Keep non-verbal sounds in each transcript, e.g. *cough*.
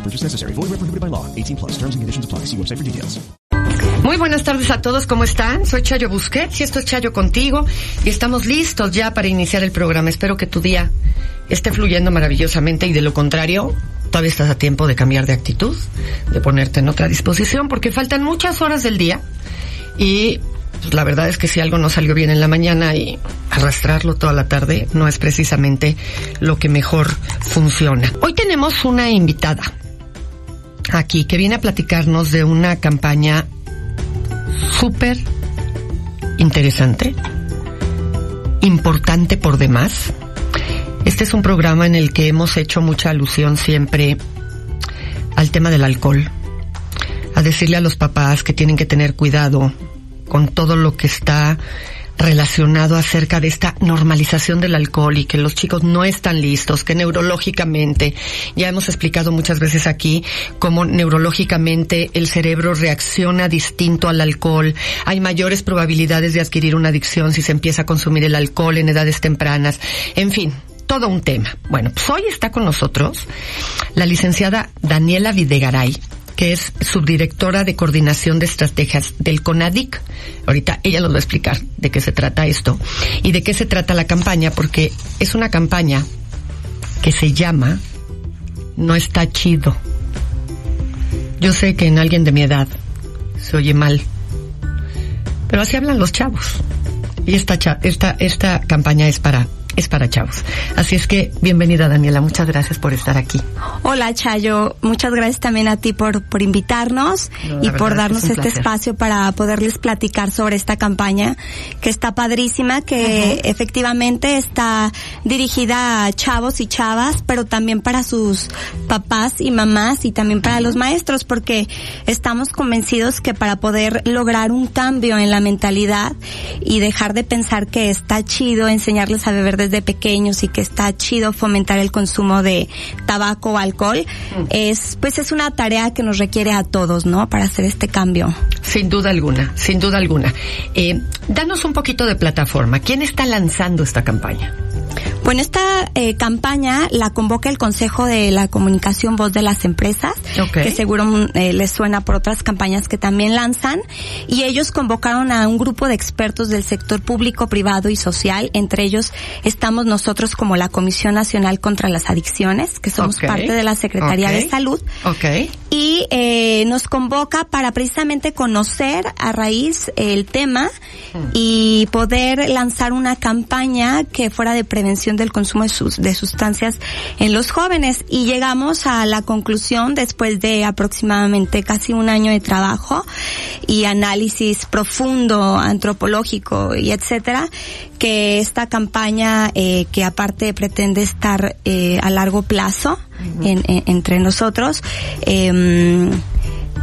No purchase necessary. Void where prohibited by law. 18 plus. Terms and conditions apply. See website for details. Muy buenas tardes a todos, ¿cómo están? Soy Chayo Busquets y esto es Chayo contigo y estamos listos ya para iniciar el programa. Espero que tu día esté fluyendo maravillosamente y de lo contrario, todavía estás a tiempo de cambiar de actitud, de ponerte en otra disposición porque faltan muchas horas del día y pues, la verdad es que si algo no salió bien en la mañana y arrastrarlo toda la tarde no es precisamente lo que mejor funciona. Hoy tenemos una invitada aquí que viene a platicarnos de una campaña súper interesante, importante por demás. Este es un programa en el que hemos hecho mucha alusión siempre al tema del alcohol, a decirle a los papás que tienen que tener cuidado con todo lo que está relacionado acerca de esta normalización del alcohol y que los chicos no están listos, que neurológicamente, ya hemos explicado muchas veces aquí cómo neurológicamente el cerebro reacciona distinto al alcohol, hay mayores probabilidades de adquirir una adicción si se empieza a consumir el alcohol en edades tempranas, en fin, todo un tema. Bueno, pues hoy está con nosotros la licenciada Daniela Videgaray, que es subdirectora de coordinación de estrategias del CONADIC. Ahorita ella nos va a explicar de qué se trata esto y de qué se trata la campaña, porque es una campaña que se llama No está chido. Yo sé que en alguien de mi edad se oye mal, pero así hablan los chavos. Y esta, esta, esta campaña es para es para chavos. Así es que bienvenida Daniela, muchas gracias por estar aquí. Hola Chayo, muchas gracias también a ti por, por invitarnos No, y por darnos es este placer. espacio para poderles platicar sobre esta campaña que está padrísima, que efectivamente está dirigida a chavos y chavas, pero también para sus papás y mamás y también para los maestros, porque estamos convencidos que para poder lograr un cambio en la mentalidad y dejar de pensar que está chido enseñarles a beber desde pequeños y que está chido fomentar el consumo de tabaco o alcohol, es, pues es una tarea que nos requiere a todos, ¿no? Para hacer este cambio. Sin duda alguna, sin duda alguna. Eh, danos un poquito de plataforma. ¿Quién está lanzando esta campaña? Bueno, esta eh, campaña la convoca el Consejo de la Comunicación Voz de las Empresas, Ok. que seguro mm, eh, les suena por otras campañas que también lanzan, y ellos convocaron a un grupo de expertos del sector público, privado y social, entre ellos estamos nosotros como la Comisión Nacional contra las Adicciones, que somos parte de la Secretaría de Salud, y eh, nos convoca para precisamente conocer a raíz el tema y poder lanzar una campaña que fuera de prevención del consumo de, sus, de sustancias en los jóvenes. Y llegamos a la conclusión después de aproximadamente casi un año de trabajo y análisis profundo antropológico y etcétera que esta campaña eh, que aparte pretende estar eh, a largo plazo en- en- entre nosotros em,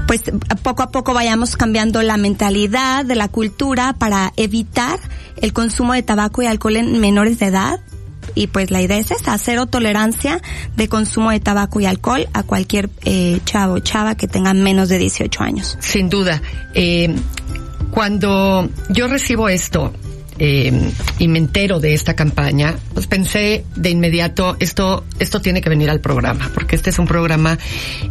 pues poco a poco vayamos cambiando la mentalidad de la cultura para evitar el consumo de tabaco y alcohol en menores de edad y pues la idea es esa, cero tolerancia de consumo de tabaco y alcohol a cualquier eh, chavo o chava que tenga menos de 18 años. Sin duda. Eh, cuando yo recibo esto, eh, y me entero de esta campaña, pues pensé de inmediato, esto, esto tiene que venir al programa, porque este es un programa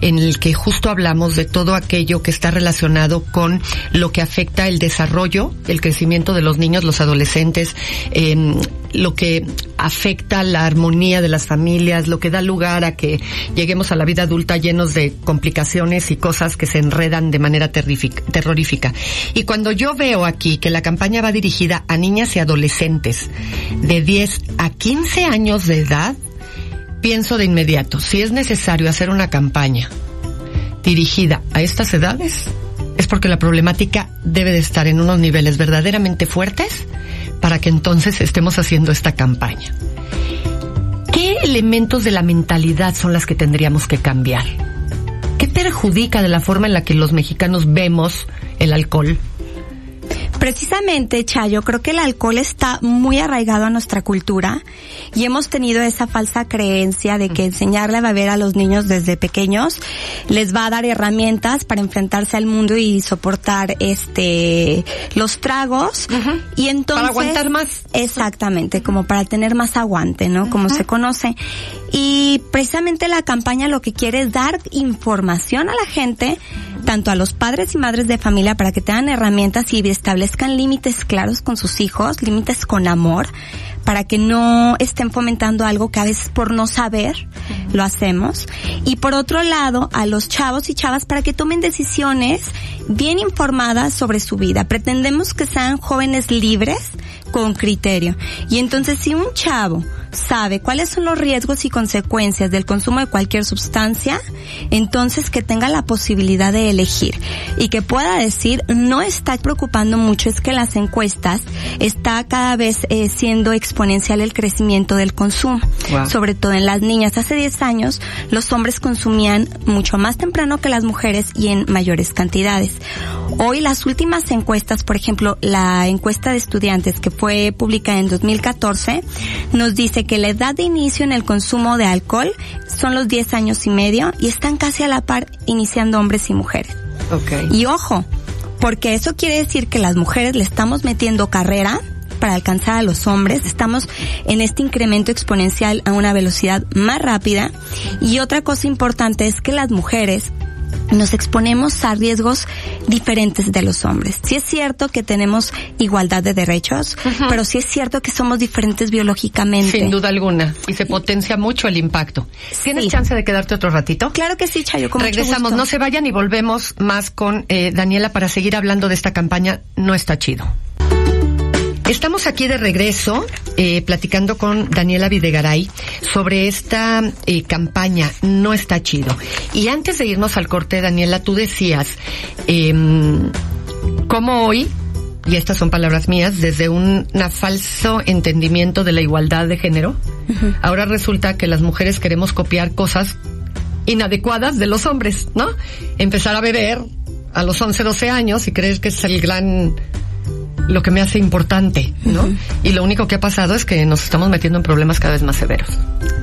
en el que justo hablamos de todo aquello que está relacionado con lo que afecta el desarrollo, el crecimiento de los niños, los adolescentes, eh, lo que afecta la armonía de las familias, lo que da lugar a que lleguemos a la vida adulta llenos de complicaciones y cosas que se enredan de manera terrorífica. Y cuando yo veo aquí que la campaña va dirigida a niñas y adolescentes de 10 a 15 años de edad, pienso de inmediato, si es necesario hacer una campaña dirigida a estas edades, es porque la problemática debe de estar en unos niveles verdaderamente fuertes para que entonces estemos haciendo esta campaña. ¿Qué elementos de la mentalidad son las que tendríamos que cambiar? ¿Qué perjudica de la forma en la que los mexicanos vemos el alcohol, Precisamente, Chayo, creo que el alcohol está muy arraigado a nuestra cultura y hemos tenido esa falsa creencia de que enseñarle a beber a los niños desde pequeños les va a dar herramientas para enfrentarse al mundo y soportar este los tragos y entonces para aguantar más. Exactamente, como para tener más aguante, ¿no? Como se conoce. Y precisamente la campaña lo que quiere es dar información a la gente, tanto a los padres y madres de familia para que tengan herramientas y establezcan límites claros con sus hijos, límites con amor, para que no estén fomentando algo que a veces por no saber lo hacemos. Y por otro lado, a los chavos y chavas para que tomen decisiones bien informadas sobre su vida. Pretendemos que sean jóvenes libres con criterio. Y entonces si un chavo sabe cuáles son los riesgos y consecuencias del consumo de cualquier sustancia, entonces que tenga la posibilidad de elegir y que pueda decir, no está preocupando mucho, es que las encuestas está cada vez eh, siendo exponencial el crecimiento del consumo, sobre todo en las niñas. Hace 10 años los hombres consumían mucho más temprano que las mujeres y en mayores cantidades. Hoy las últimas encuestas, por ejemplo, la encuesta de estudiantes que fue publicada en 2014, nos dice que la edad de inicio en el consumo de alcohol son los 10 años y medio y están casi a la par iniciando hombres y mujeres. Okay. Y ojo, porque eso quiere decir que las mujeres le estamos metiendo carrera para alcanzar a los hombres. Estamos en este incremento exponencial a una velocidad más rápida. Y otra cosa importante es que las mujeres nos exponemos a riesgos diferentes de los hombres. Sí es cierto que tenemos igualdad de derechos, pero sí es cierto que somos diferentes biológicamente. Sin duda alguna. Y se potencia mucho el impacto. ¿Tienes chance de quedarte otro ratito? Claro que sí, Chayo. Con Regresamos, no se vayan y volvemos más con eh, Daniela para seguir hablando de esta campaña. No está chido. Estamos aquí de regreso eh, platicando con Daniela Videgaray sobre esta eh, campaña No está chido. Y antes de irnos al corte, Daniela, tú decías eh, cómo hoy, y estas son palabras mías, desde un falso entendimiento de la igualdad de género, ahora resulta que las mujeres queremos copiar cosas inadecuadas de los hombres, ¿no? Empezar a beber a los 11, 12 años y crees que es el gran lo que me hace importante, ¿no? Y lo único que ha pasado es que nos estamos metiendo en problemas cada vez más severos.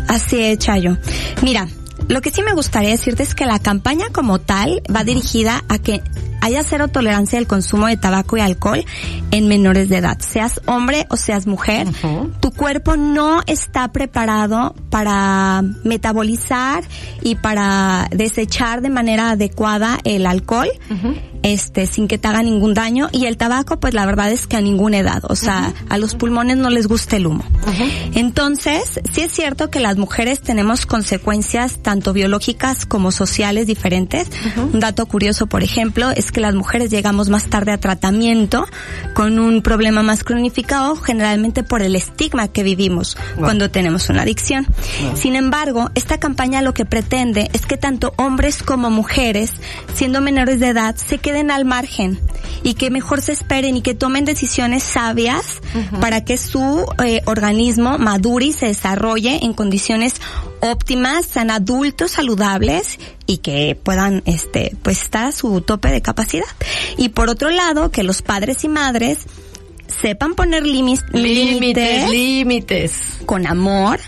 Así es, Chayo. Mira, lo que sí me gustaría decirte es que la campaña como tal va dirigida a que haya cero tolerancia al consumo de tabaco y alcohol en menores de edad. Seas hombre o seas mujer, tu cuerpo no está preparado para metabolizar y para desechar de manera adecuada el alcohol este, sin que te haga ningún daño. Y el tabaco, pues la verdad es que a ninguna edad. O sea, a los pulmones no les gusta el humo. Entonces, sí es cierto que las mujeres tenemos consecuencias tanto biológicas como sociales diferentes. Un dato curioso, por ejemplo, es que las mujeres llegamos más tarde a tratamiento con un problema más cronificado, generalmente por el estigma que vivimos cuando tenemos una adicción. Sin embargo, esta campaña lo que pretende es que tanto hombres como mujeres, siendo menores de edad, se queden al margen y que mejor se esperen y que tomen decisiones sabias para que su eh, organismo madure y se desarrolle en condiciones óptimas, sean adultos saludables y que puedan este pues estar a su tope de capacidad. Y por otro lado, que los padres y madres sepan poner límites límites límites. con amor,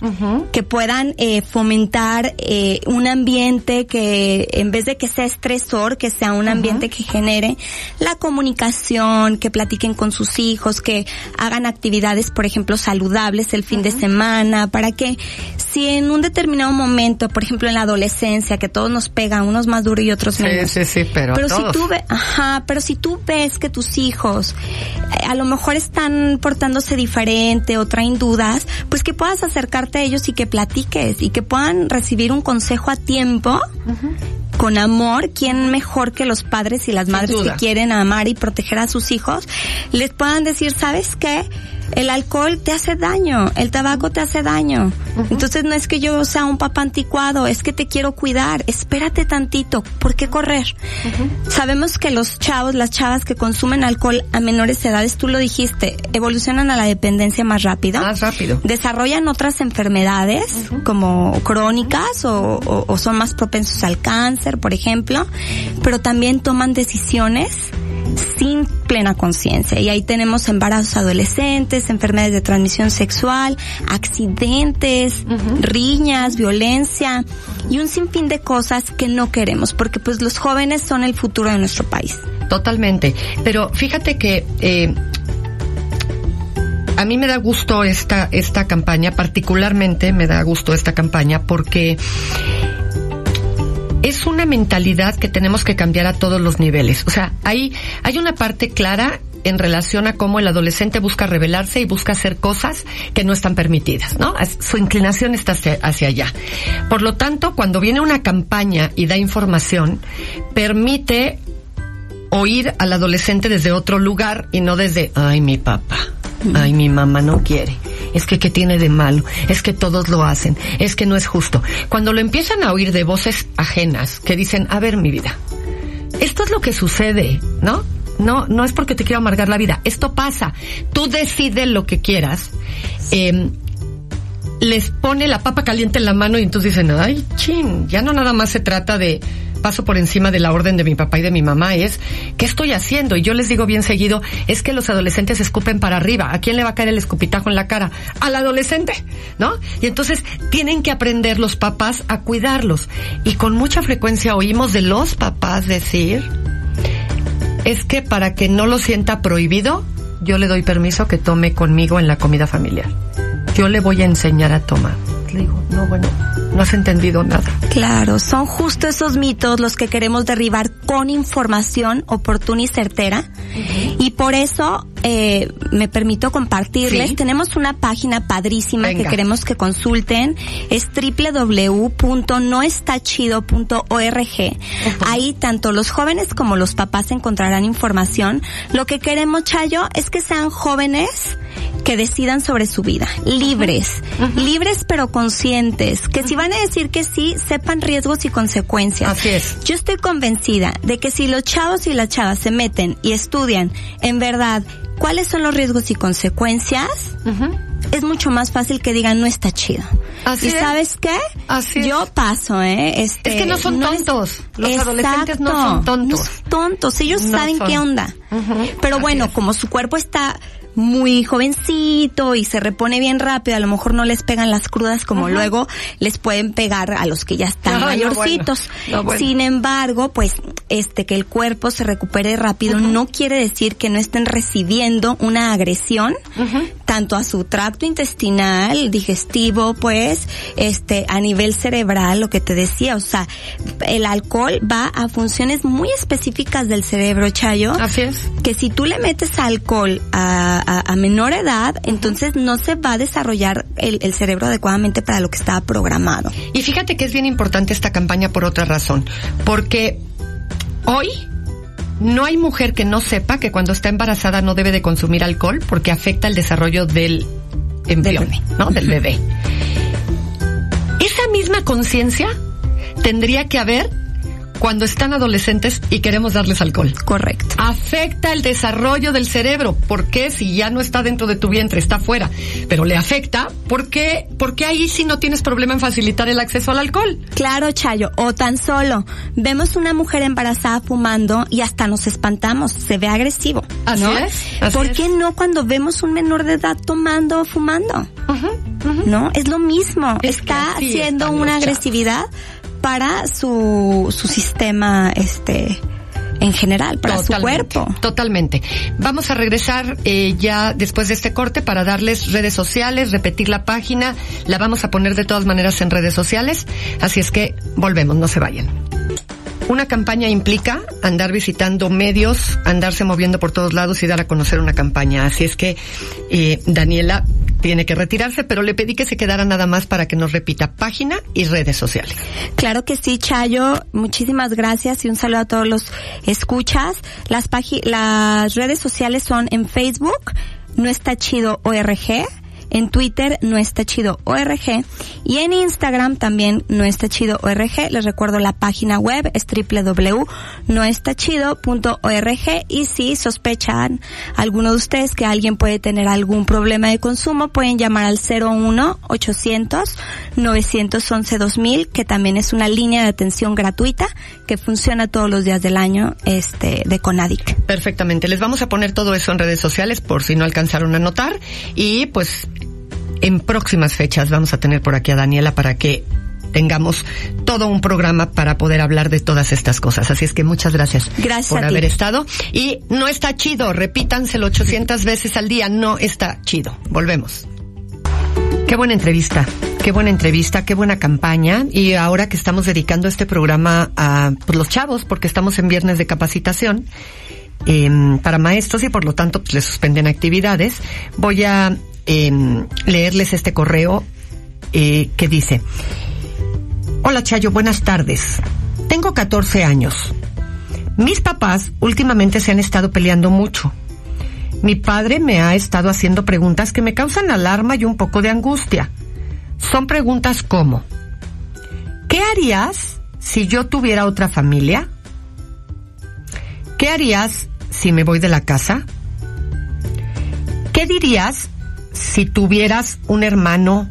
que puedan eh, fomentar eh, un ambiente que en vez de que sea estresor, que sea un ambiente que genere la comunicación, que platiquen con sus hijos, que hagan actividades, por ejemplo, saludables el fin de semana, para que si en un determinado momento, por ejemplo, en la adolescencia, que todos nos pegan, unos más duros y otros menos. Sí, sí, sí, pero, Pero si tú ves, ajá, pero si tú ves que tus hijos eh, a lo mejor están portándose diferente o traen dudas, pues que puedas acercarte a ellos y que platiques y que puedan recibir un consejo a tiempo. Con amor, ¿quién mejor que los padres y las madres que quieren amar y proteger a sus hijos? Les puedan decir, ¿sabes qué? El alcohol te hace daño, el tabaco te hace daño. Entonces no es que yo sea un papá anticuado, es que te quiero cuidar. Espérate tantito, ¿por qué correr? Sabemos que los chavos, las chavas que consumen alcohol a menores edades, tú lo dijiste, evolucionan a la dependencia más rápido. Más rápido. Desarrollan otras enfermedades como crónicas o, o- o son más propensos al cáncer, por ejemplo, pero también toman decisiones sin plena conciencia. Y ahí tenemos embarazos adolescentes, enfermedades de transmisión sexual, accidentes, riñas, violencia y un sinfín de cosas que no queremos, porque pues los jóvenes son el futuro de nuestro país. Totalmente. Pero fíjate que eh, a mí me da gusto esta, esta campaña, particularmente me da gusto esta campaña porque es una mentalidad que tenemos que cambiar a todos los niveles. O sea, hay, hay una parte clara en relación a cómo el adolescente busca rebelarse y busca hacer cosas que no están permitidas, ¿no? Su inclinación está hacia, hacia allá. Por lo tanto, cuando viene una campaña y da información, permite oír al adolescente desde otro lugar y no desde, ay, mi papá, ay, mi mamá no quiere. Es que, ¿qué tiene de malo? Es que todos lo hacen. Es que no es justo. Cuando lo empiezan a oír de voces ajenas que dicen, a ver, mi vida, esto es lo que sucede, ¿no? No, no es porque te quiero amargar la vida. Esto pasa. Tú decides lo que quieras. Eh, les pone la papa caliente en la mano y entonces dicen, ay, chin, ya no nada más se trata de paso por encima de la orden de mi papá y de mi mamá, es, ¿qué estoy haciendo? Y yo les digo bien seguido, es que los adolescentes escupen para arriba. ¿A quién le va a caer el escupitajo en la cara? Al adolescente, ¿no? Y entonces tienen que aprender los papás a cuidarlos. Y con mucha frecuencia oímos de los papás decir, es que para que no lo sienta prohibido, yo le doy permiso que tome conmigo en la comida familiar. Yo le voy a enseñar a tomar. Le digo, no, bueno, no has entendido nada. Claro, son justo esos mitos los que queremos derribar con información oportuna y certera. Y por eso eh, me permito compartirles. Sí. Tenemos una página padrísima Venga. que queremos que consulten. Es www.noestachido.org. Ahí tanto los jóvenes como los papás encontrarán información. Lo que queremos, Chayo, es que sean jóvenes que decidan sobre su vida, libres, libres pero conscientes, que si van a decir que sí, sepan riesgos y consecuencias. Así es. Yo estoy convencida de que si los chavos y las chavas se meten y estudian en verdad cuáles son los riesgos y consecuencias, es mucho más fácil que digan no está chido. Así ¿Y es. sabes qué? Así es. Yo paso, ¿eh? Este, Es que no son tontos. Los adolescentes no son tontos. No son tontos. Ellos No saben son. qué onda. Pero Así bueno, como su cuerpo está muy jovencito y se repone bien rápido, a lo mejor no les pegan las crudas como luego les pueden pegar a los que ya están *laughs* No, no, mayorcitos. bueno. No, bueno. Sin embargo, pues este que el cuerpo se recupere rápido no quiere decir que no estén recibiendo una agresión tanto a su tracto intestinal, digestivo, pues este a nivel cerebral, lo que te decía, o sea, el alcohol va a funciones muy específicas del cerebro, Chayo Así es. que si tú le metes alcohol a, a- a menor edad, entonces no se va a desarrollar el, el cerebro adecuadamente para lo que estaba programado. Y fíjate que es bien importante esta campaña por otra razón. Porque hoy no hay mujer que no sepa que cuando está embarazada no debe de consumir alcohol porque afecta el desarrollo del embrión. ¿no? Del bebé. Esa misma conciencia tendría que haber cuando están adolescentes y queremos darles alcohol. Correcto. Afecta el desarrollo del cerebro. ¿Por qué? Si ya no está dentro de tu vientre, está fuera. Pero le afecta, ¿por qué? Porque ahí sí no tienes problema en facilitar el acceso al alcohol. Claro, Chayo, o tan solo vemos una mujer embarazada fumando y hasta nos espantamos, se ve agresivo. Así ¿no? es, así ¿Por es. qué no cuando vemos un menor de edad tomando o fumando? ¿no? Es lo mismo. Es Está haciendo una agresividad para su, su sistema, este, en general, para su cuerpo. Totalmente. Vamos a regresar eh, ya después de este corte para darles redes sociales, repetir la página. La vamos a poner de todas maneras en redes sociales. Así es que volvemos, no se vayan. Una campaña implica andar visitando medios, andarse moviendo por todos lados y dar a conocer una campaña. Así es que eh, Daniela tiene que retirarse, pero le pedí que se quedara nada más para que nos repita página y redes sociales. Claro que sí, Chayo. Muchísimas gracias y un saludo a todos los escuchas. Las las redes sociales son en Facebook, no está chido ORG. En Twitter no está chido ORG y en Instagram también no está chido ORG. Les recuerdo la página web es www.noestachido.org y si sospechan alguno de ustedes que alguien puede tener algún problema de consumo pueden llamar al 01 800 911 2000 que también es una línea de atención gratuita que funciona todos los días del año este de Conadic. Perfectamente. Les vamos a poner todo eso en redes sociales por si no alcanzaron a notar. Y pues en próximas fechas vamos a tener por aquí a Daniela para que tengamos todo un programa para poder hablar de todas estas cosas. Así es que muchas gracias, Gracias por haber estado. Y no está chido, repítanselo 800 veces al día, no está chido. Volvemos. Qué buena entrevista, qué buena entrevista, qué buena campaña. Y ahora que estamos dedicando este programa a pues, los chavos, porque estamos en viernes de capacitación em, para maestros y por lo tanto pues, les suspenden actividades, voy a em, leerles este correo eh, que dice, Hola Chayo, buenas tardes. Tengo 14 años. Mis papás últimamente se han estado peleando mucho. Mi padre me ha estado haciendo preguntas que me causan alarma y un poco de angustia. Son preguntas como, ¿qué harías si yo tuviera otra familia? ¿Qué harías si me voy de la casa? ¿Qué dirías si tuvieras un hermano,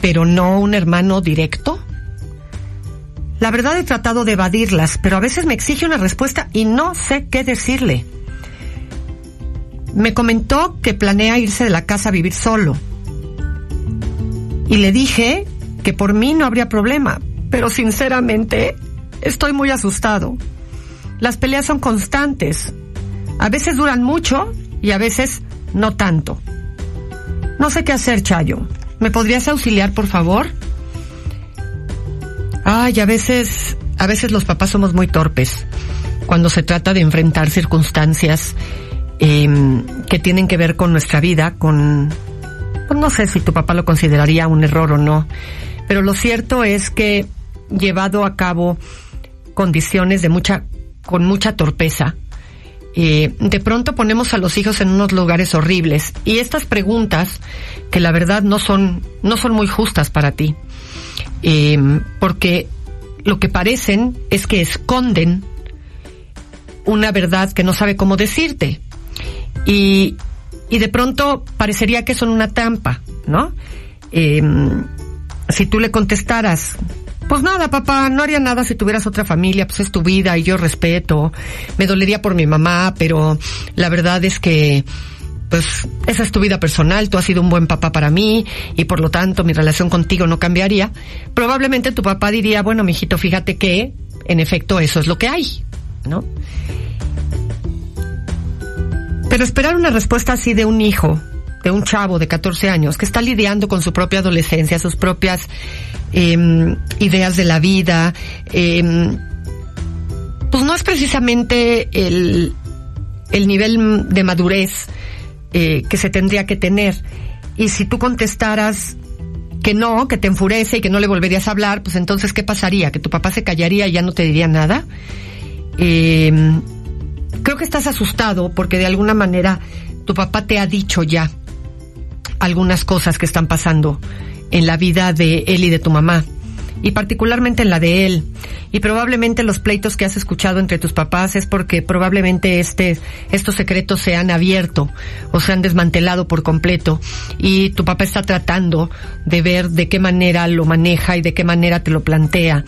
pero no un hermano directo? La verdad he tratado de evadirlas, pero a veces me exige una respuesta y no sé qué decirle. Me comentó que planea irse de la casa a vivir solo. Y le dije que por mí no habría problema, pero sinceramente estoy muy asustado. Las peleas son constantes. A veces duran mucho y a veces no tanto. No sé qué hacer, Chayo. ¿Me podrías auxiliar, por favor? Ay, a veces, a veces los papás somos muy torpes cuando se trata de enfrentar circunstancias eh, que tienen que ver con nuestra vida, con, pues no sé si tu papá lo consideraría un error o no, pero lo cierto es que llevado a cabo condiciones de mucha, con mucha torpeza, eh, de pronto ponemos a los hijos en unos lugares horribles. Y estas preguntas que la verdad no son no son muy justas para ti eh, porque lo que parecen es que esconden una verdad que no sabe cómo decirte. Y y de pronto parecería que son una trampa no Eh, si tú le contestaras pues nada, papá, no haría nada si tuvieras otra familia, pues es tu vida y yo respeto. Me dolería por mi mamá, pero la verdad es que, pues, esa es tu vida personal, tú has sido un buen papá para mí y por lo tanto mi relación contigo no cambiaría. Probablemente tu papá diría, bueno, mijito, fíjate que, en efecto, eso es lo que hay, ¿no? Pero esperar una respuesta así de un hijo, de un chavo de 14 años que está lidiando con su propia adolescencia, sus propias eh, ideas de la vida, eh, pues no es precisamente el, el nivel de madurez eh, que se tendría que tener. Y si tú contestaras que no, que te enfurece y que no le volverías a hablar, pues entonces ¿qué pasaría? ¿Que tu papá se callaría y ya no te diría nada? Eh, creo que estás asustado porque de alguna manera tu papá te ha dicho ya algunas cosas que están pasando en la vida de él y de tu mamá, y particularmente en la de él. Y probablemente los pleitos que has escuchado entre tus papás es porque probablemente este, estos secretos se han abierto o se han desmantelado por completo y tu papá está tratando de ver de qué manera lo maneja y de qué manera te lo plantea.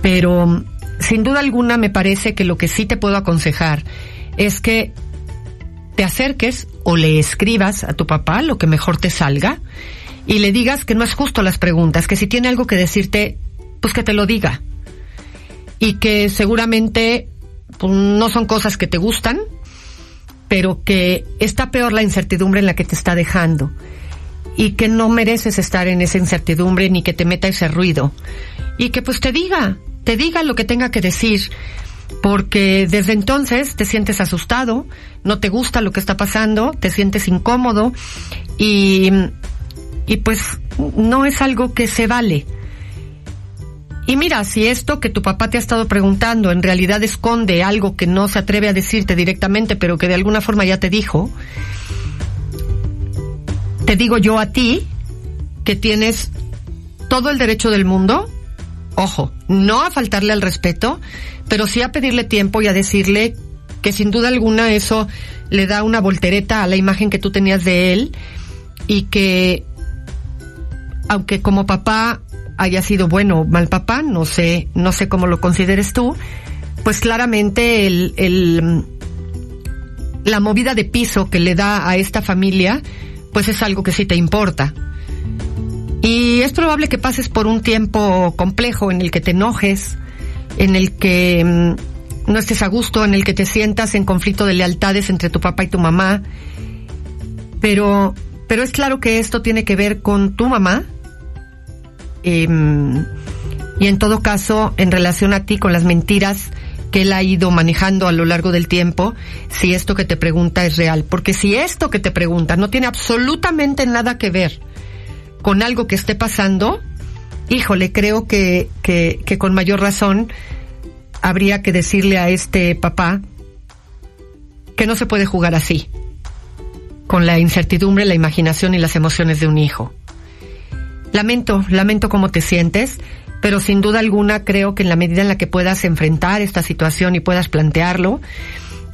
Pero sin duda alguna me parece que lo que sí te puedo aconsejar es que te acerques o le escribas a tu papá lo que mejor te salga y le digas que no es justo las preguntas, que si tiene algo que decirte, pues que te lo diga. Y que seguramente pues, no son cosas que te gustan, pero que está peor la incertidumbre en la que te está dejando. Y que no mereces estar en esa incertidumbre ni que te meta ese ruido. Y que pues te diga, te diga lo que tenga que decir porque desde entonces te sientes asustado, no te gusta lo que está pasando, te sientes incómodo y, y pues no es algo que se vale. Y mira, si esto que tu papá te ha estado preguntando en realidad esconde algo que no se atreve a decirte directamente, pero que de alguna forma ya te dijo, te digo yo a ti que tienes todo el derecho del mundo, ojo, no a faltarle al respeto, pero sí a pedirle tiempo y a decirle que sin duda alguna eso le da una voltereta a la imagen que tú tenías de él y que aunque como papá haya sido bueno o mal papá, no sé, no sé cómo lo consideres tú, pues claramente el, el, la movida de piso que le da a esta familia, pues es algo que sí te importa. Y es probable que pases por un tiempo complejo en el que te enojes, en el que mm, no estés a gusto, en el que te sientas en conflicto de lealtades entre tu papá y tu mamá. Pero, pero es claro que esto tiene que ver con tu mamá. Em, y en todo caso, en relación a ti, con las mentiras que él ha ido manejando a lo largo del tiempo, si esto que te pregunta es real. Porque si esto que te pregunta no tiene absolutamente nada que ver con algo que esté pasando, híjole, creo que, que, con mayor razón habría que decirle a este papá que no se puede jugar así, con la incertidumbre, la imaginación y las emociones de un hijo. Lamento, lamento cómo te sientes, pero sin duda alguna creo que en la medida en la que puedas enfrentar esta situación y puedas plantearlo,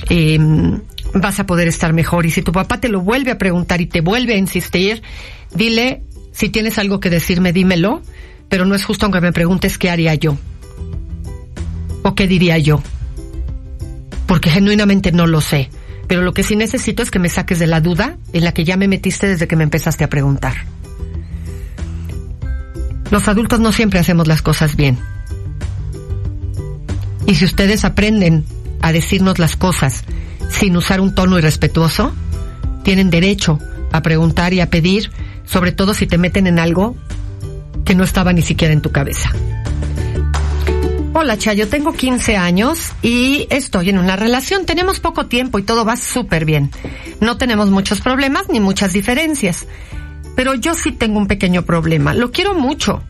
eh, vas a poder estar mejor. Y si tu papá te lo vuelve a preguntar y te vuelve a insistir, dile, si tienes algo que decirme, dímelo, pero no es justo aunque me preguntes qué haría yo. ¿O qué diría yo? Porque genuinamente no lo sé. Pero lo que sí necesito es que me saques de la duda en la que ya me metiste desde que me empezaste a preguntar. Los adultos no siempre hacemos las cosas bien. Y si ustedes aprenden a decirnos las cosas sin usar un tono irrespetuoso, tienen derecho a preguntar y a pedir, sobre todo si te meten en algo que no estaba ni siquiera en tu cabeza. Hola Chayo, tengo 15 años y estoy en una relación. Tenemos poco tiempo y todo va súper bien. No tenemos muchos problemas ni muchas diferencias. Pero yo sí tengo un pequeño problema. Lo quiero mucho,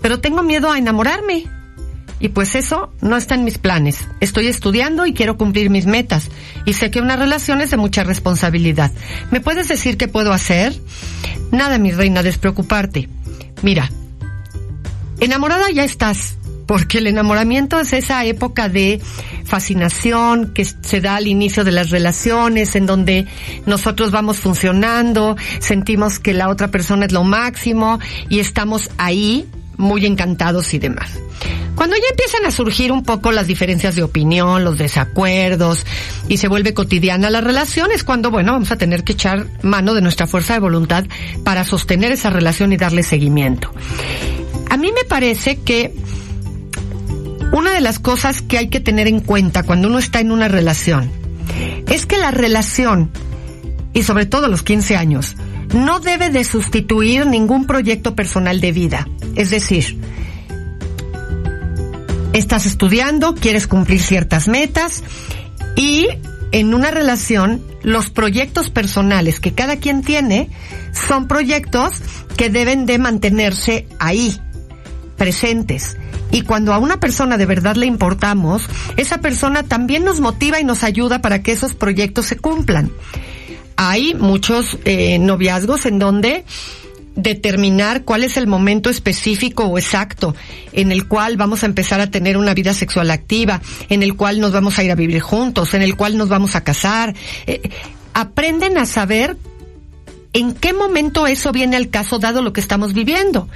pero tengo miedo a enamorarme. Y pues eso no está en mis planes. Estoy estudiando y quiero cumplir mis metas. Y sé que una relación es de mucha responsabilidad. ¿Me puedes decir qué puedo hacer? Nada, mi reina, despreocuparte. Mira, enamorada ya estás, porque el enamoramiento es esa época de fascinación que se da al inicio de las relaciones, en donde nosotros vamos funcionando, sentimos que la otra persona es lo máximo y estamos ahí muy encantados y demás. Cuando ya empiezan a surgir un poco las diferencias de opinión, los desacuerdos y se vuelve cotidiana la relación, es cuando, bueno, vamos a tener que echar mano de nuestra fuerza de voluntad para sostener esa relación y darle seguimiento. A mí me parece que una de las cosas que hay que tener en cuenta cuando uno está en una relación es que la relación, y sobre todo los 15 años, no debe de sustituir ningún proyecto personal de vida. Es decir, estás estudiando, quieres cumplir ciertas metas y en una relación los proyectos personales que cada quien tiene son proyectos que deben de mantenerse ahí, presentes. Y cuando a una persona de verdad le importamos, esa persona también nos motiva y nos ayuda para que esos proyectos se cumplan. Hay muchos eh, noviazgos en donde determinar cuál es el momento específico o exacto en el cual vamos a empezar a tener una vida sexual activa, en el cual nos vamos a ir a vivir juntos, en el cual nos vamos a casar. Eh, aprenden a saber ¿En qué momento eso viene al caso dado lo que estamos viviendo?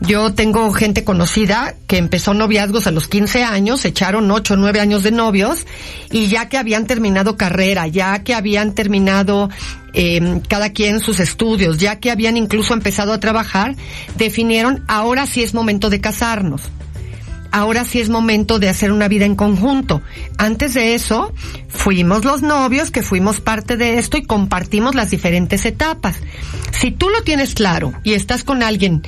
Yo tengo gente conocida que empezó noviazgos a los 15 años, echaron 8 o 9 años de novios y ya que habían terminado carrera, ya que habían terminado eh, cada quien sus estudios, ya que habían incluso empezado a trabajar, definieron ahora sí es momento de casarnos ahora sí es momento de hacer una vida en conjunto. Antes de eso, fuimos los novios que fuimos parte de esto y compartimos las diferentes etapas. Si tú lo tienes claro y estás con alguien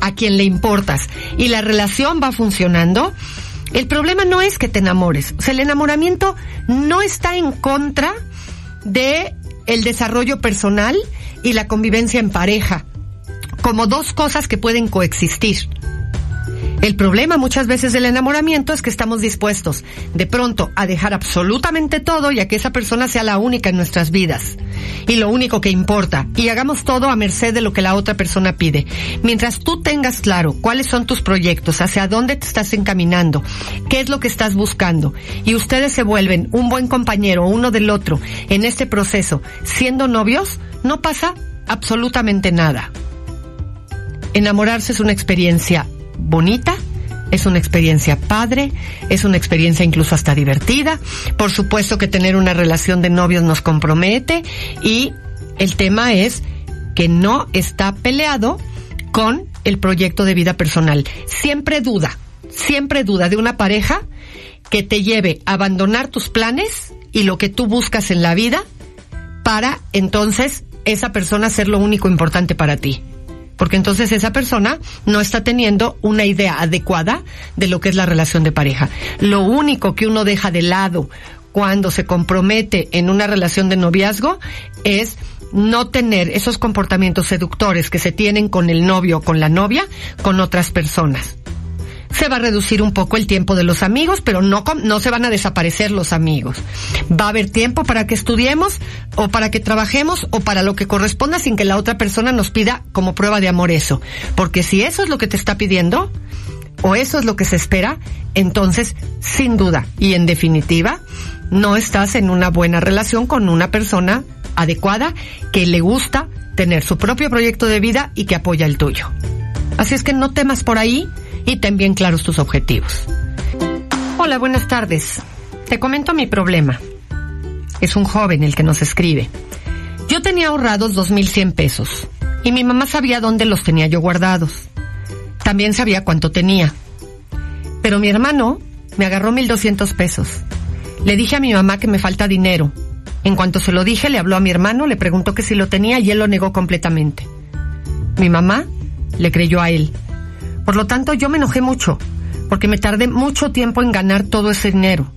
a quien le importas y la relación va funcionando, el problema no es que te enamores. O sea, el enamoramiento no está en contra de el desarrollo personal y la convivencia en pareja como dos cosas que pueden coexistir. El problema muchas veces del enamoramiento es que estamos dispuestos de pronto a dejar absolutamente todo y a que esa persona sea la única en nuestras vidas y lo único que importa y hagamos todo a merced de lo que la otra persona pide. Mientras tú tengas claro cuáles son tus proyectos, hacia dónde te estás encaminando, qué es lo que estás buscando y ustedes se vuelven un buen compañero uno del otro en este proceso siendo novios, no pasa absolutamente nada. Enamorarse es una experiencia bonita, es una experiencia padre, es una experiencia incluso hasta divertida. Por supuesto que tener una relación de novios nos compromete y el tema es que no está peleado con el proyecto de vida personal. Siempre duda, siempre duda de una pareja que te lleve a abandonar tus planes y lo que tú buscas en la vida para entonces esa persona ser lo único importante para ti porque entonces esa persona no está teniendo una idea adecuada de lo que es la relación de pareja. Lo único que uno deja de lado cuando se compromete en una relación de noviazgo es no tener esos comportamientos seductores que se tienen con el novio o con la novia con otras personas se va a reducir un poco el tiempo de los amigos, pero no, no se van a desaparecer los amigos. Va a haber tiempo para que estudiemos o para que trabajemos o para lo que corresponda sin que la otra persona nos pida como prueba de amor eso. Porque si eso es lo que te está pidiendo, o eso es lo que se espera, entonces, sin duda y en definitiva, no estás en una buena relación con una persona adecuada que le gusta tener su propio proyecto de vida y que apoya el tuyo. Así es que no temas por ahí, y ten bien claros tus objetivos. Hola, buenas tardes. Te comento mi problema. Es un joven el que nos escribe. Yo tenía ahorrados 2.100 pesos y mi mamá sabía dónde los tenía yo guardados. También sabía cuánto tenía. Pero mi hermano me agarró 1.200 pesos. Le dije a mi mamá que me falta dinero. En cuanto se lo dije, le habló a mi hermano, le preguntó que si lo tenía y él lo negó completamente. Mi mamá le creyó a él por lo tanto, yo me enojé mucho, porque me tardé mucho tiempo en ganar todo ese dinero.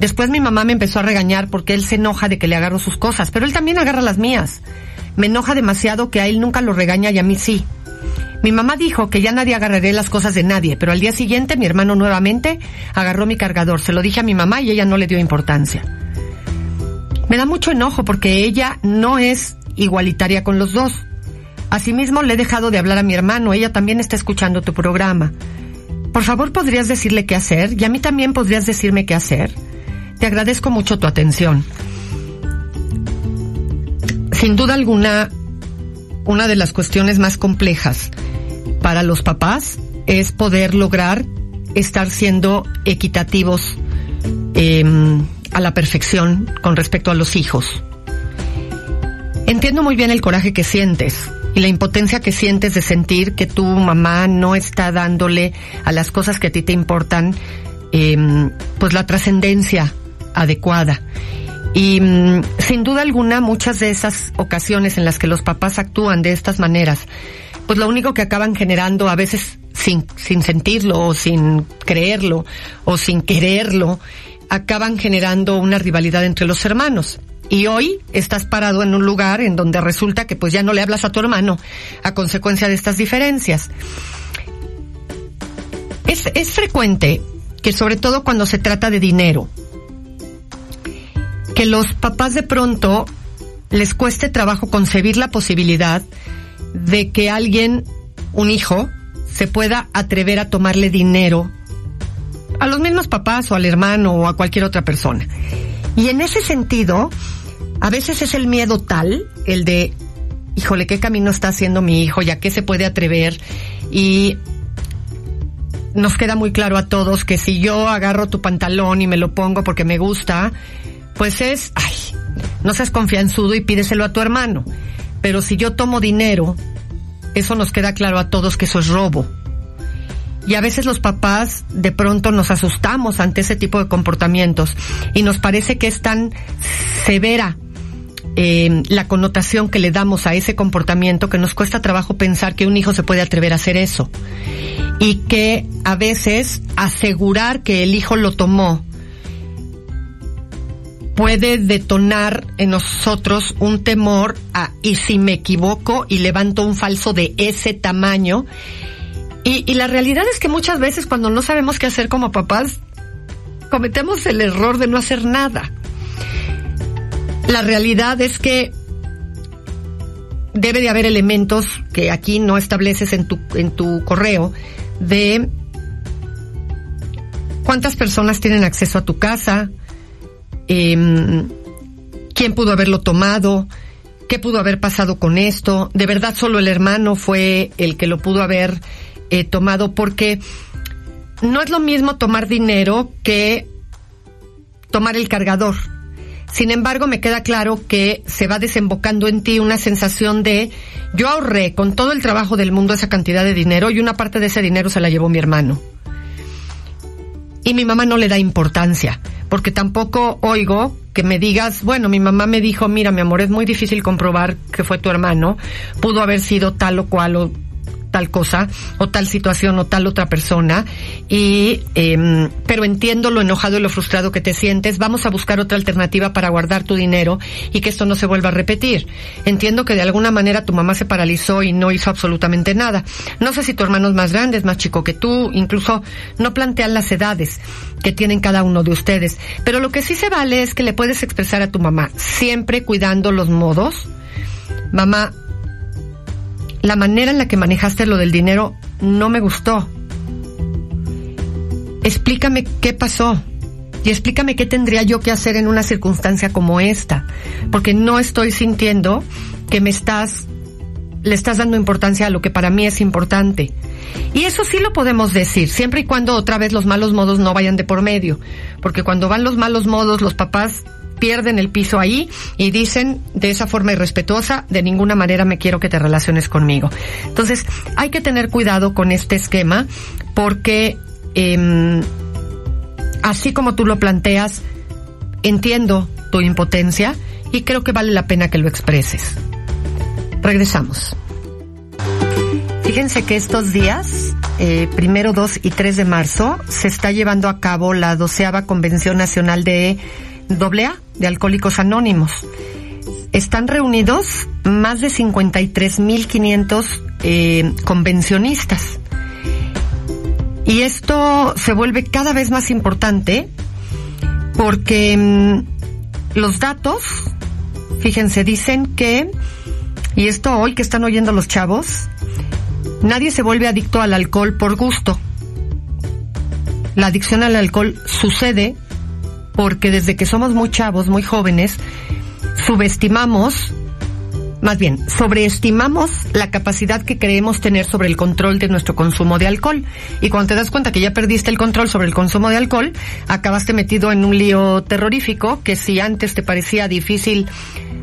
Después mi mamá me empezó a regañar porque él se enoja de que le agarro sus cosas, pero él también agarra las mías. Me enoja demasiado que a él nunca lo regaña y a mí sí. Mi mamá dijo que ya nadie agarraré las cosas de nadie, pero al día siguiente mi hermano nuevamente agarró mi cargador. Se lo dije a mi mamá y ella no le dio importancia. Me da mucho enojo porque ella no es igualitaria con los dos. Asimismo, le he dejado de hablar a mi hermano, ella también está escuchando tu programa. Por favor, ¿podrías decirle qué hacer? Y a mí también podrías decirme qué hacer. Te agradezco mucho tu atención. Sin duda alguna, una de las cuestiones más complejas para los papás es poder lograr estar siendo equitativos em, a la perfección con respecto a los hijos. Entiendo muy bien el coraje que sientes y la impotencia que sientes de sentir que tu mamá no está dándole a las cosas que a ti te importan, em, pues la trascendencia adecuada. Y mm, sin duda alguna, muchas de esas ocasiones en las que los papás actúan de estas maneras, pues lo único que acaban generando a veces sin, sin sentirlo o sin creerlo o sin quererlo, acaban generando una rivalidad entre los hermanos y hoy estás parado en un lugar en donde resulta que pues ya no le hablas a tu hermano a consecuencia de estas diferencias. Es, es frecuente que sobre todo cuando se trata de dinero, que los papás de pronto les cueste trabajo concebir la posibilidad de que alguien, un hijo, se pueda atrever a tomarle dinero a los mismos papás o al hermano o a cualquier otra persona. Y en ese sentido, a veces es el miedo tal, el de híjole, ¿qué camino está haciendo mi hijo? ¿Ya qué se puede atrever? Y nos queda muy claro a todos que si yo agarro tu pantalón y me lo pongo porque me gusta, pues es, ay, no seas confianzudo y pídeselo a tu hermano. Pero si yo tomo dinero, eso nos queda claro a todos que eso es robo. Y a veces los papás de pronto nos asustamos ante ese tipo de comportamientos y nos parece que es tan severa eh, la connotación que le damos a ese comportamiento que nos cuesta trabajo pensar que un hijo se puede atrever a hacer eso. Y que a veces asegurar que el hijo lo tomó puede detonar en nosotros un temor a, y si me equivoco y levanto un falso de ese tamaño, y, y la realidad es que muchas veces cuando no sabemos qué hacer como papás, cometemos el error de no hacer nada. La realidad es que debe de haber elementos que aquí no estableces en tu, en tu correo de cuántas personas tienen acceso a tu casa, eh, quién pudo haberlo tomado, qué pudo haber pasado con esto. De verdad solo el hermano fue el que lo pudo haber eh, tomado porque no es lo mismo tomar dinero que tomar el cargador. Sin embargo, me queda claro que se va desembocando en ti una sensación de yo ahorré con todo el trabajo del mundo esa cantidad de dinero y una parte de ese dinero se la llevó mi hermano. Y mi mamá no le da importancia, porque tampoco oigo que me digas, bueno, mi mamá me dijo, mira, mi amor, es muy difícil comprobar que fue tu hermano, pudo haber sido tal o cual o tal cosa o tal situación o tal otra persona y eh, pero entiendo lo enojado y lo frustrado que te sientes vamos a buscar otra alternativa para guardar tu dinero y que esto no se vuelva a repetir. Entiendo que de alguna manera tu mamá se paralizó y no hizo absolutamente nada. No sé si tu hermano es más grande es más chico que tú incluso no plantean las edades que tienen cada uno de ustedes. Pero lo que sí se vale es que le puedes expresar a tu mamá siempre cuidando los modos. Mamá la manera en la que manejaste lo del dinero no me gustó. Explícame qué pasó y explícame qué tendría yo que hacer en una circunstancia como esta, porque no estoy sintiendo que me estás le estás dando importancia a lo que para mí es importante. Y eso sí lo podemos decir, siempre y cuando otra vez los malos modos no vayan de por medio, porque cuando van los malos modos los papás pierden el piso ahí y dicen de esa forma irrespetuosa, de ninguna manera me quiero que te relaciones conmigo. Entonces, hay que tener cuidado con este esquema porque eh, así como tú lo planteas, entiendo tu impotencia y creo que vale la pena que lo expreses. Regresamos. Fíjense que estos días, eh, primero, 2 y 3 de marzo, se está llevando a cabo la doceava Convención Nacional de AA de Alcohólicos Anónimos. Están reunidos más de 53.500 eh, convencionistas. Y esto se vuelve cada vez más importante porque mm, los datos, fíjense, dicen que, y esto hoy que están oyendo los chavos, nadie se vuelve adicto al alcohol por gusto. La adicción al alcohol sucede porque desde que somos muy chavos, muy jóvenes, subestimamos, más bien, sobreestimamos la capacidad que creemos tener sobre el control de nuestro consumo de alcohol. Y cuando te das cuenta que ya perdiste el control sobre el consumo de alcohol, acabaste metido en un lío terrorífico que si antes te parecía difícil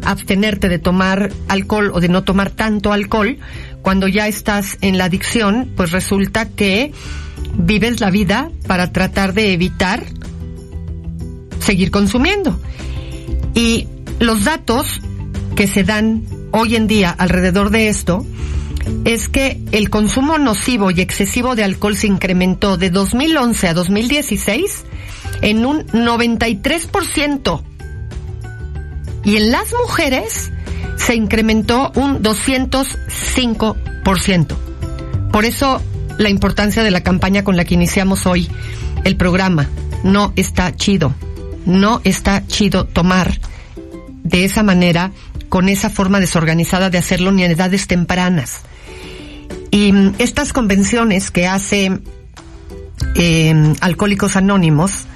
abstenerte de tomar alcohol o de no tomar tanto alcohol, cuando ya estás en la adicción, pues resulta que vives la vida para tratar de evitar seguir consumiendo. Y los datos que se dan hoy en día alrededor de esto es que el consumo nocivo y excesivo de alcohol se incrementó de 2011 a 2016 en un 93%. Y en las mujeres se incrementó un 205%. Por eso la importancia de la campaña con la que iniciamos hoy el programa. No está chido no está chido tomar de esa manera, con esa forma desorganizada de hacerlo ni en edades tempranas. Y mm, estas convenciones que hace eh, Alcohólicos Anónimos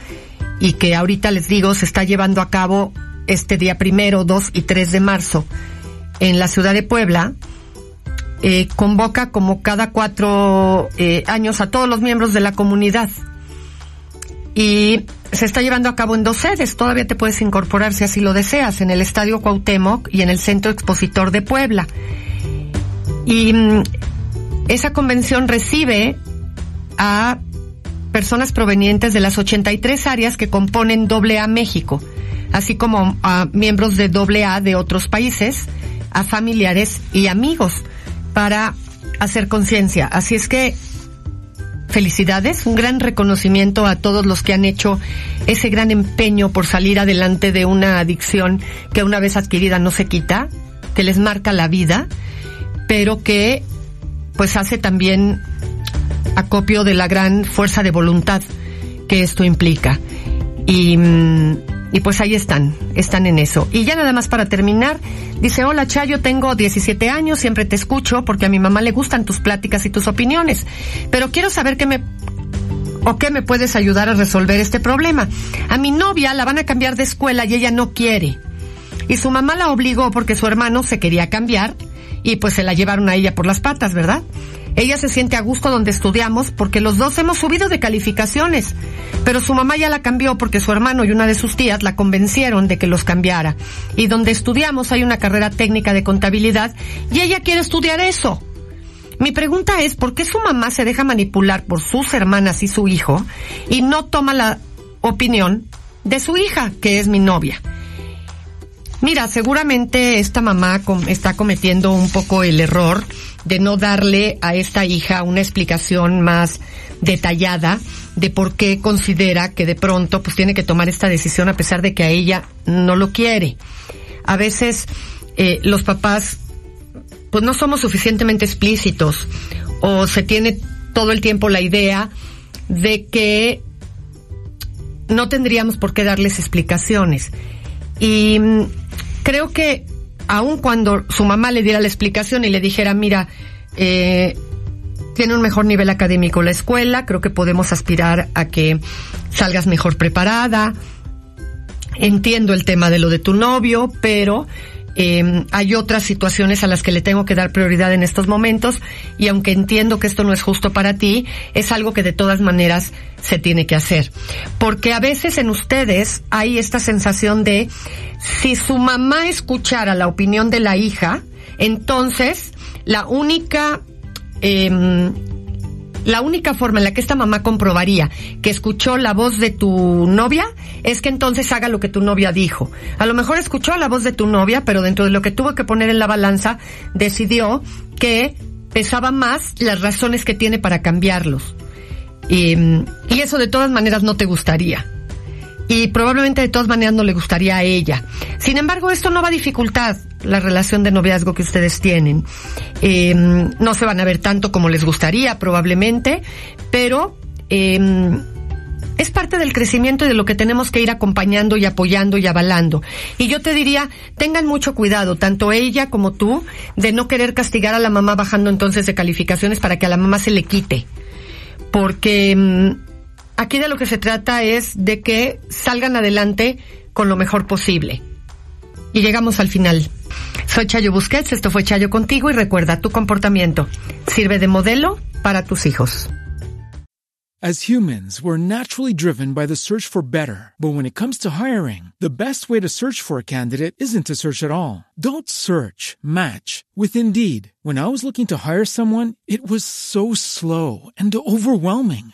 y que ahorita les digo se está llevando a cabo este día primero, 2 y 3 de marzo en la ciudad de Puebla, eh, convoca como cada cuatro eh, años a todos los miembros de la comunidad. Y se está llevando a cabo en dos sedes. Todavía te puedes incorporar si así lo deseas, en el Estadio Cuauhtémoc y en el Centro Expositor de Puebla. Y mm, esa convención recibe a personas provenientes de las 83 áreas que componen AA México, así como a miembros de AA de otros países, a familiares y amigos para hacer conciencia. Así es que felicidades, un gran reconocimiento a todos los que han hecho ese gran empeño por salir adelante de una adicción que una vez adquirida no se quita, que les marca la vida, pero que pues hace también acopio de la gran fuerza de voluntad que esto implica. Y mm, y pues ahí están, están en eso. Y ya nada más para terminar, dice, hola Chayo, tengo 17 años, siempre te escucho porque a mi mamá le gustan tus pláticas y tus opiniones, pero quiero saber qué me o qué me puedes ayudar a resolver este problema. A mi novia la van a cambiar de escuela y ella no quiere. Y su mamá la obligó porque su hermano se quería cambiar y pues se la llevaron a ella por las patas, ¿verdad? Ella se siente a gusto donde estudiamos porque los dos hemos subido de calificaciones. Pero su mamá ya la cambió porque su hermano y una de sus tías la convencieron de que los cambiara. Y donde estudiamos hay una carrera técnica de contabilidad y ella quiere estudiar eso. Mi pregunta es, ¿por qué su mamá se deja manipular por sus hermanas y su hijo y no toma la opinión de su hija, que es mi novia? Mira, seguramente esta mamá está cometiendo un poco el error de no darle a esta hija una explicación más detallada de por qué considera que de pronto pues tiene que tomar esta decisión a pesar de que a ella no lo quiere. A veces eh, los papás pues no somos suficientemente explícitos o se tiene todo el tiempo la idea de que no tendríamos por qué darles explicaciones. Y mm, creo que aun cuando su mamá le diera la explicación y le dijera, mira, eh, tiene un mejor nivel académico la escuela, creo que podemos aspirar a que salgas mejor preparada. Entiendo el tema de lo de tu novio, pero eh, hay otras situaciones a las que le tengo que dar prioridad en estos momentos y aunque entiendo que esto no es justo para ti, es algo que de todas maneras se tiene que hacer. Porque a veces en ustedes hay esta sensación de si su mamá escuchara la opinión de la hija, entonces la única eh, la única forma en la que esta mamá comprobaría que escuchó la voz de tu novia es que entonces haga lo que tu novia dijo. A lo mejor escuchó la voz de tu novia, pero dentro de lo que tuvo que poner en la balanza, decidió que pesaba más las razones que tiene para cambiarlos. Y, eso de todas maneras no te gustaría y probablemente de todas maneras no le gustaría a ella. Sin embargo, esto no va a dificultar la relación de noviazgo que ustedes tienen. Em, no se van a ver tanto como les gustaría, probablemente, pero em, es parte del crecimiento y de lo que tenemos que ir acompañando y apoyando y avalando. Y yo te diría, tengan mucho cuidado, tanto ella como tú, de no querer castigar a la mamá bajando entonces de calificaciones para que a la mamá se le quite. Porque em, aquí de lo que se trata es de que salgan adelante con lo mejor posible. Y llegamos al final. Soy Chayo Busquets, esto fue Chayo contigo y recuerda, tu comportamiento sirve de modelo para tus hijos. As humans, we're naturally driven by the search for better. But when it comes to hiring, the best way to search for a candidate isn't to search at all. Don't search, match with Indeed. When I was looking to hire someone, it was so slow and overwhelming.